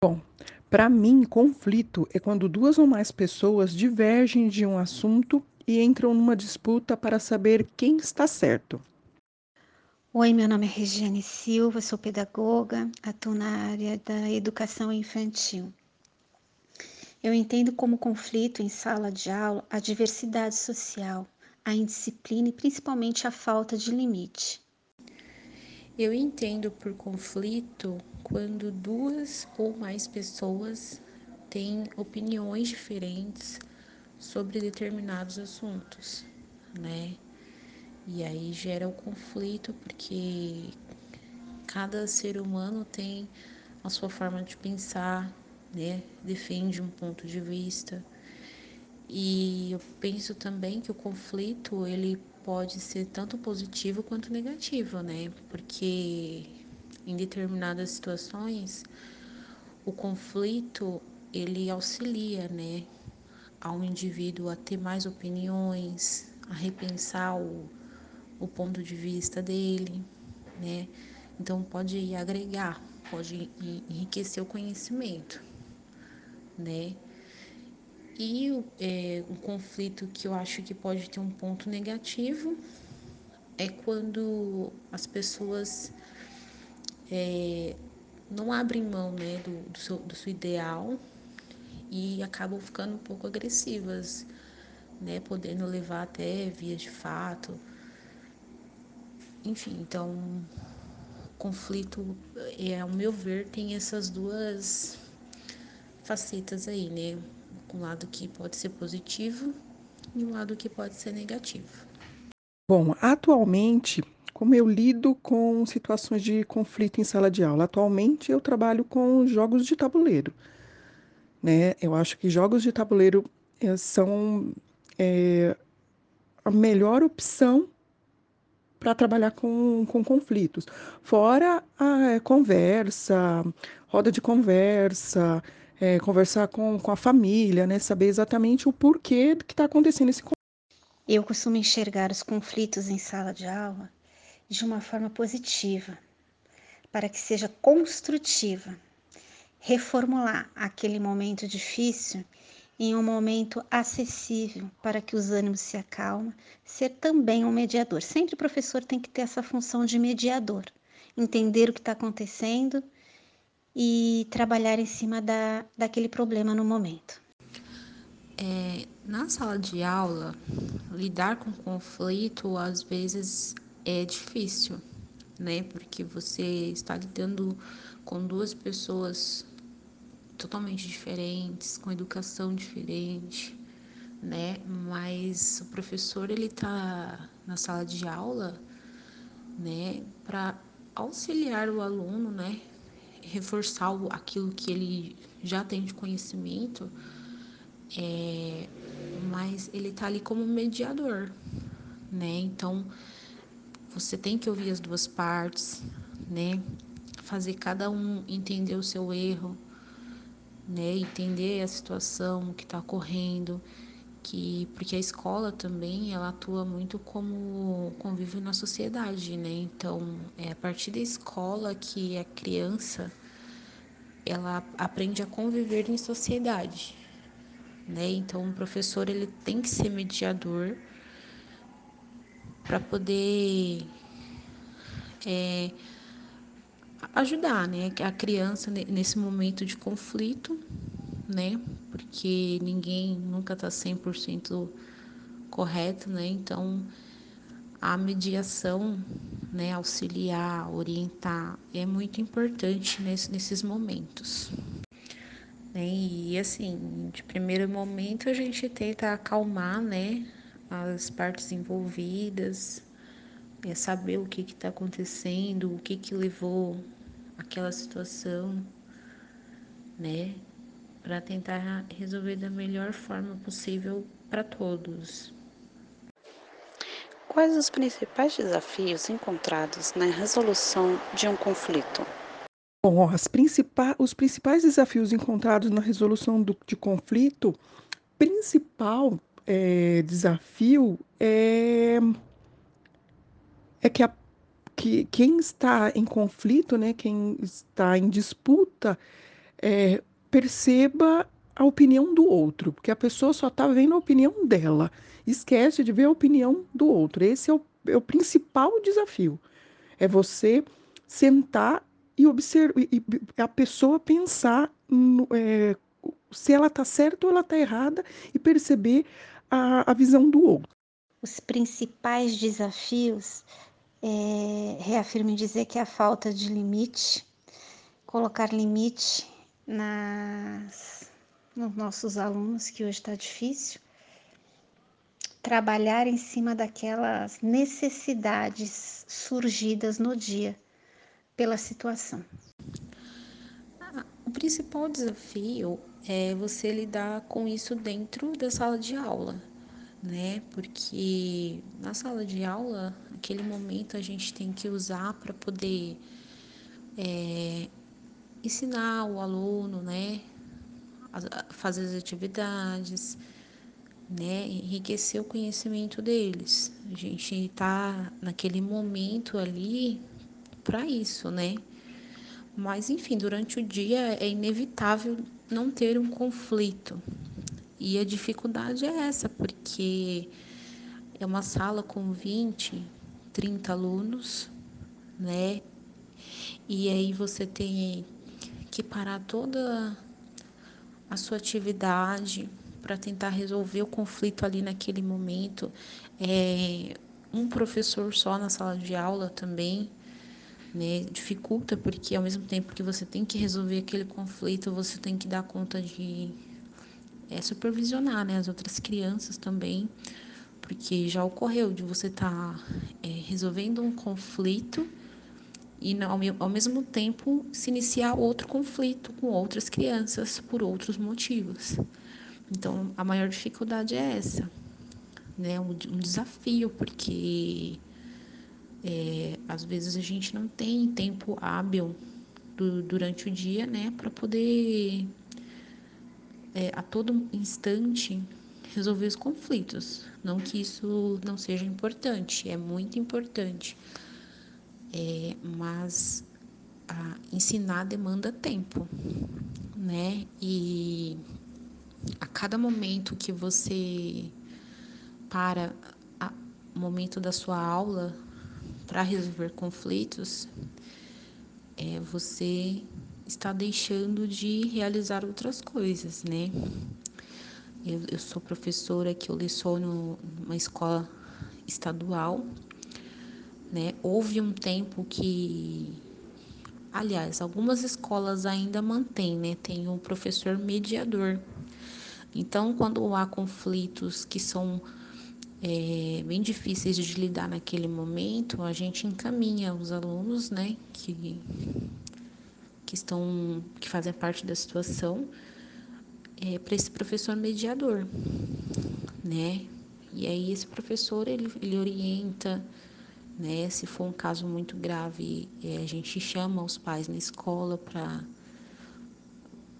Bom, para mim, conflito é quando duas ou mais pessoas divergem de um assunto e entram numa disputa para saber quem está certo. Oi, meu nome é Regiane Silva, sou pedagoga, atuo na área da educação infantil. Eu entendo como conflito em sala de aula a diversidade social, a indisciplina e principalmente a falta de limite. Eu entendo por conflito quando duas ou mais pessoas têm opiniões diferentes sobre determinados assuntos, né? E aí gera o conflito porque cada ser humano tem a sua forma de pensar, né? Defende um ponto de vista. E eu penso também que o conflito ele pode ser tanto positivo quanto negativo, né? Porque em determinadas situações o conflito ele auxilia, né, ao indivíduo a ter mais opiniões, a repensar o, o ponto de vista dele, né? Então pode agregar, pode enriquecer o conhecimento, né? E é, um conflito que eu acho que pode ter um ponto negativo é quando as pessoas é, não abrem mão né, do, do, seu, do seu ideal e acabam ficando um pouco agressivas, né, podendo levar até vias de fato. Enfim, então o conflito, é, ao meu ver, tem essas duas facetas aí, né? um lado que pode ser positivo e um lado que pode ser negativo. Bom, atualmente, como eu lido com situações de conflito em sala de aula? Atualmente eu trabalho com jogos de tabuleiro. Né? Eu acho que jogos de tabuleiro é, são é, a melhor opção para trabalhar com, com conflitos. Fora a conversa, roda de conversa, é, conversar com, com a família, né? Saber exatamente o porquê que está acontecendo esse conflito. Eu costumo enxergar os conflitos em sala de aula de uma forma positiva, para que seja construtiva. Reformular aquele momento difícil em um momento acessível para que os ânimos se acalmem, ser também um mediador. Sempre o professor tem que ter essa função de mediador, entender o que está acontecendo e trabalhar em cima da, daquele problema no momento. É, na sala de aula, lidar com conflito às vezes é difícil, né? Porque você está lidando com duas pessoas totalmente diferentes, com educação diferente, né? Mas o professor ele tá na sala de aula, né, para auxiliar o aluno, né, reforçar aquilo que ele já tem de conhecimento, é, mas ele está ali como mediador, né? Então você tem que ouvir as duas partes, né? Fazer cada um entender o seu erro, né? Entender a situação que está ocorrendo, que porque a escola também ela atua muito como convívio na sociedade, né? Então é a partir da escola que a criança ela aprende a conviver em sociedade, né? Então o professor ele tem que ser mediador para poder é, ajudar, né, a criança nesse momento de conflito, né? Porque ninguém nunca está 100% correto, né? Então a mediação, né, auxiliar, orientar é muito importante nesse, nesses momentos. Né? E assim, de primeiro momento a gente tenta acalmar, né, as partes envolvidas, é saber o que está acontecendo, o que, que levou aquela situação, né, para tentar resolver da melhor forma possível para todos. Quais os principais desafios encontrados na resolução de um conflito? Bom, principais, os principais desafios encontrados na resolução do, de conflito, principal é, desafio é, é que, a, que quem está em conflito, né, quem está em disputa, é, perceba a opinião do outro, porque a pessoa só está vendo a opinião dela, esquece de ver a opinião do outro. Esse é o, é o principal desafio. É você sentar e observar, e, a pessoa pensar no, é, se ela está certa ou ela está errada e perceber a, a visão do outro. Os principais desafios é, reafirmo em dizer que é a falta de limite, colocar limite nas, nos nossos alunos, que hoje está difícil, trabalhar em cima daquelas necessidades surgidas no dia pela situação. O principal desafio é você lidar com isso dentro da sala de aula, né? Porque na sala de aula, aquele momento a gente tem que usar para poder é, ensinar o aluno, né? A fazer as atividades, né? Enriquecer o conhecimento deles. A gente está naquele momento ali para isso, né? Mas, enfim, durante o dia é inevitável não ter um conflito. E a dificuldade é essa, porque é uma sala com 20, 30 alunos, né? E aí você tem que parar toda a sua atividade para tentar resolver o conflito ali naquele momento. É um professor só na sala de aula também né? Dificulta porque ao mesmo tempo que você tem que resolver aquele conflito, você tem que dar conta de é, supervisionar, né? As outras crianças também, porque já ocorreu de você estar tá, é, resolvendo um conflito e ao, mesmo tempo se iniciar outro conflito com outras crianças por outros motivos. Então, a maior dificuldade é essa, né? Um, um desafio, porque é, às vezes a gente não tem tempo hábil do, durante o dia, né, para poder é, a todo instante resolver os conflitos. Não que isso não seja importante, é muito importante, é, mas ensinar demanda tempo, né? E a cada momento que você para o momento da sua aula para resolver conflitos, é, você está deixando de realizar outras coisas, né? Eu, eu sou professora que eu leciono numa escola estadual, né? Houve um tempo que, aliás, algumas escolas ainda mantêm, né? Tem o um professor mediador. Então, quando há conflitos que são é, bem difíceis de lidar naquele momento, a gente encaminha os alunos, né, que, que estão, que fazem parte da situação, é, para esse professor mediador, né? E aí esse professor ele, ele orienta, né? Se for um caso muito grave, é, a gente chama os pais na escola para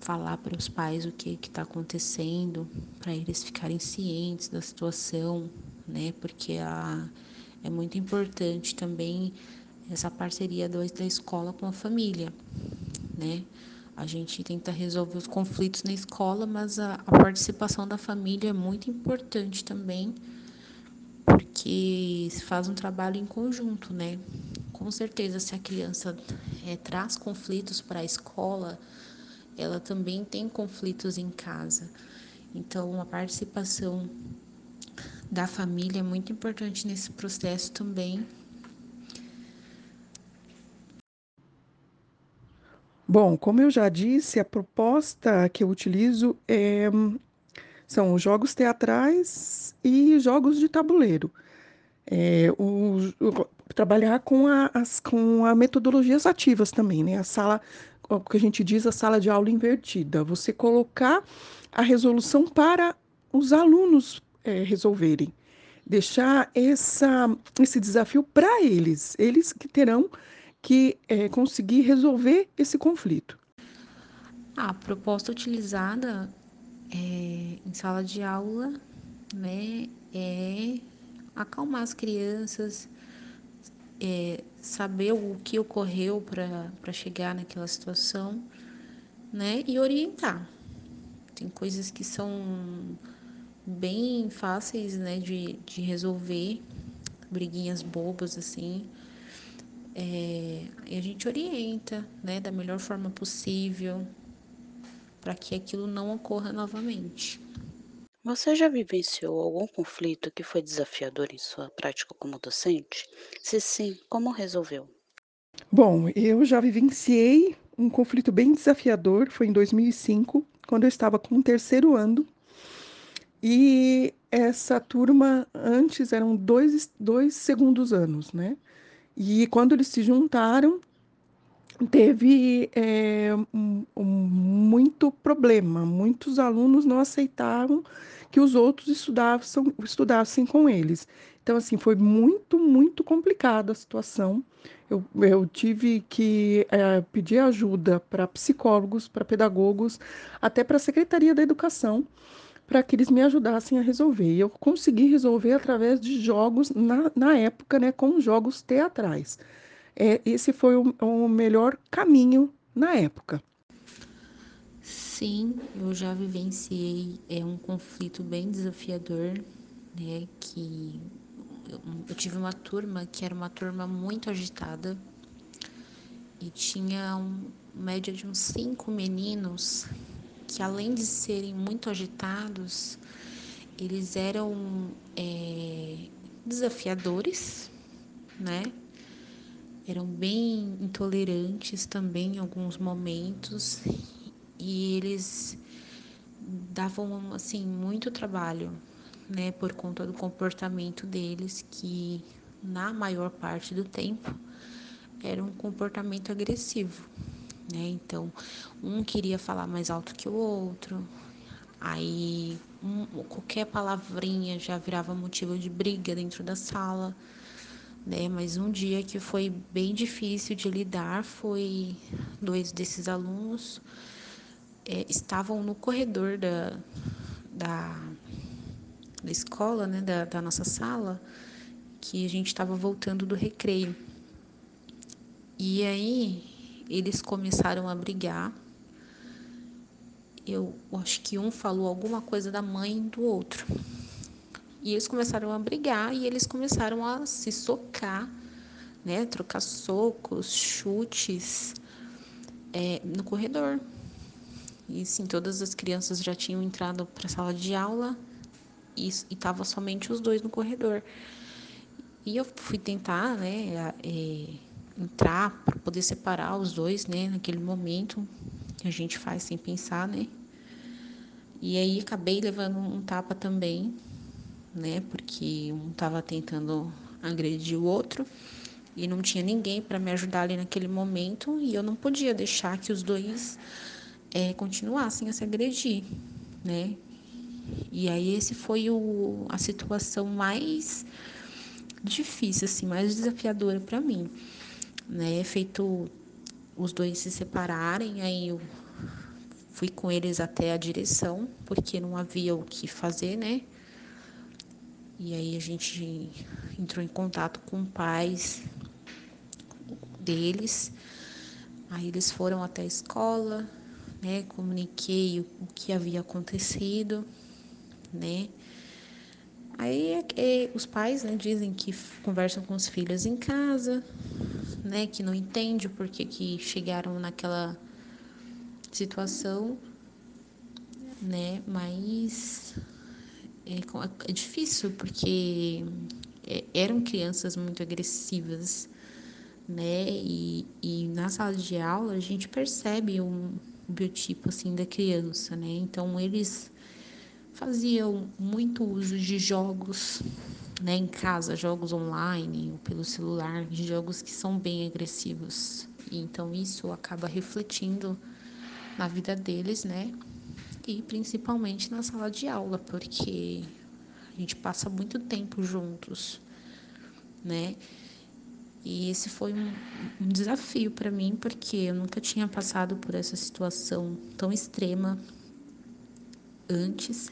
falar para os pais o que está acontecendo, para eles ficarem cientes da situação, né? Porque a, é muito importante também essa parceria do, da escola com a família, né? A gente tenta resolver os conflitos na escola, mas a, a participação da família é muito importante também, porque se faz um trabalho em conjunto, né? Com certeza, se a criança é, traz conflitos para a escola, ela também tem conflitos em casa. Então, a participação da família é muito importante nesse processo também. Bom, como eu já disse, a proposta que eu utilizo é, são os jogos teatrais e jogos de tabuleiro. É, o, o, trabalhar com, a, as, com a metodologias ativas também, né? A sala, o que a gente diz, a sala de aula invertida. Você colocar a resolução para os alunos é, resolverem. Deixar essa, esse desafio para eles, eles que terão que é, conseguir resolver esse conflito. A proposta utilizada é, em sala de aula né, é acalmar as crianças, é, saber o que ocorreu para chegar naquela situação né? E orientar. Tem coisas que são bem fáceis, né, de, de resolver, briguinhas bobas assim. É, e a gente orienta, né, da melhor forma possível, para que aquilo não ocorra novamente. Você já vivenciou algum conflito que foi desafiador em sua prática como docente? Se sim, como resolveu? Bom, eu já vivenciei um conflito bem desafiador, foi em 2005, quando eu estava com o terceiro ano. E essa turma, antes eram dois, dois segundos anos, né? E quando eles se juntaram, teve é, um, muito problema. Muitos alunos não aceitavam que os outros estudassem, estudassem com eles. Então, assim, foi muito, muito complicada a situação. Eu, eu tive que é, pedir ajuda para psicólogos, para pedagogos, até para a Secretaria da Educação, para que eles me ajudassem a resolver. E eu consegui resolver através de jogos, na, na época, né, com jogos teatrais. É, esse foi o, o melhor caminho na época. Sim, eu já vivenciei é um conflito bem desafiador, né? Que eu, eu tive uma turma que era uma turma muito agitada e tinha um média de uns cinco meninos que além de serem muito agitados, eles eram é, desafiadores, né? Eram bem intolerantes também em alguns momentos e eles davam assim muito trabalho, né, por conta do comportamento deles que na maior parte do tempo era um comportamento agressivo, né? Então, um queria falar mais alto que o outro, aí um, qualquer palavrinha já virava motivo de briga dentro da sala, né? Mas um dia que foi bem difícil de lidar foi dois desses alunos é, estavam no corredor da, da, da escola, né, da, da nossa sala, que a gente estava voltando do recreio. E aí eles começaram a brigar. Eu acho que um falou alguma coisa da mãe do outro. E eles começaram a brigar e eles começaram a se socar, né? Trocar socos, chutes é, no corredor. E sim, todas as crianças já tinham entrado para a sala de aula e estava somente os dois no corredor. E eu fui tentar, né, é, entrar para poder separar os dois, né, naquele momento que a gente faz sem pensar, né. E aí acabei levando um tapa também, né, porque um estava tentando agredir o outro e não tinha ninguém para me ajudar ali naquele momento e eu não podia deixar que os dois é, continuassem a se agredir, né? E aí esse foi o, a situação mais difícil, assim, mais desafiadora para mim, né? Feito os dois se separarem, aí eu fui com eles até a direção, porque não havia o que fazer, né? E aí a gente entrou em contato com pais deles. Aí eles foram até a escola, né? Comuniquei o, o que havia acontecido, né? Aí é, é, os pais né, dizem que conversam com os filhos em casa, né? Que não entende o porquê que chegaram naquela situação, né? Mas é, é difícil porque é, eram crianças muito agressivas, né? E, e na sala de aula a gente percebe um, biotipo assim da criança, né? Então eles faziam muito uso de jogos, né, em casa, jogos online ou pelo celular, jogos que são bem agressivos. Então isso acaba refletindo na vida deles, né? E principalmente na sala de aula, porque a gente passa muito tempo juntos, né? E esse foi um, um desafio para mim, porque eu nunca tinha passado por essa situação tão extrema antes,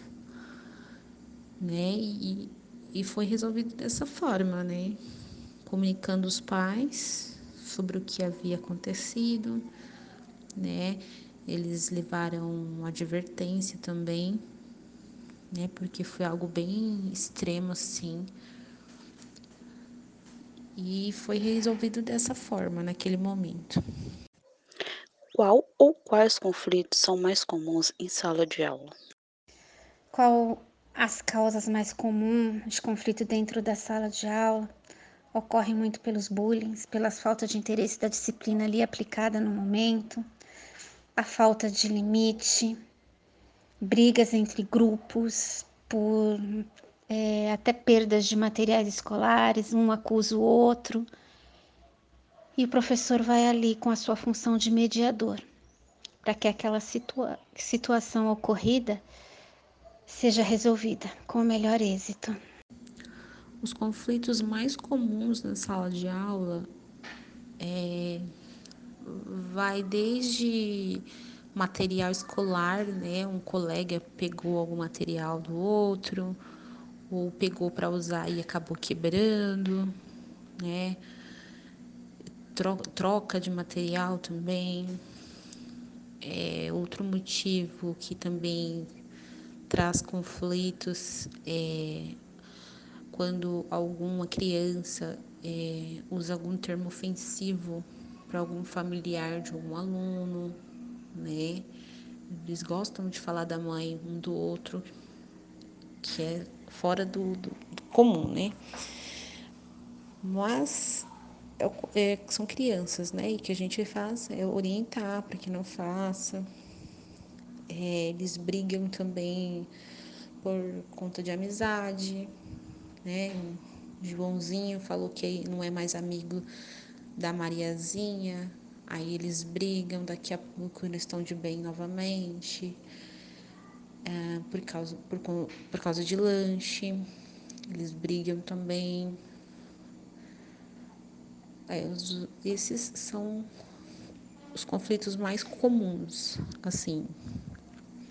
né? E, e foi resolvido dessa forma, né? Comunicando os pais sobre o que havia acontecido, né? eles levaram advertência também, né? Porque foi algo bem extremo assim. E foi resolvido dessa forma naquele momento. Qual ou quais conflitos são mais comuns em sala de aula? Qual as causas mais comuns de conflito dentro da sala de aula? Ocorre muito pelos bullying, pelas faltas de interesse da disciplina ali aplicada no momento, a falta de limite, brigas entre grupos, por é, até perdas de materiais escolares, um acusa o outro. E o professor vai ali com a sua função de mediador, para que aquela situa situação ocorrida seja resolvida com o melhor êxito. Os conflitos mais comuns na sala de aula é, vai desde material escolar, né? Um colega pegou algum material do outro, ou pegou para usar e acabou quebrando, né? Troca de material também. É, outro motivo que também traz conflitos é quando alguma criança é, usa algum termo ofensivo para algum familiar de algum aluno, né? Eles gostam de falar da mãe um do outro, que é fora do, do, do comum, né? Mas é, é, são crianças, né? E que a gente faz é orientar para que não faça. É, eles brigam também por conta de amizade, né? Joãozinho falou que não é mais amigo da Mariazinha, aí eles brigam, daqui a pouco eles estão de bem novamente, é, por, causa, por, por causa de lanche, eles brigam também. É, os, esses são os conflitos mais comuns, assim,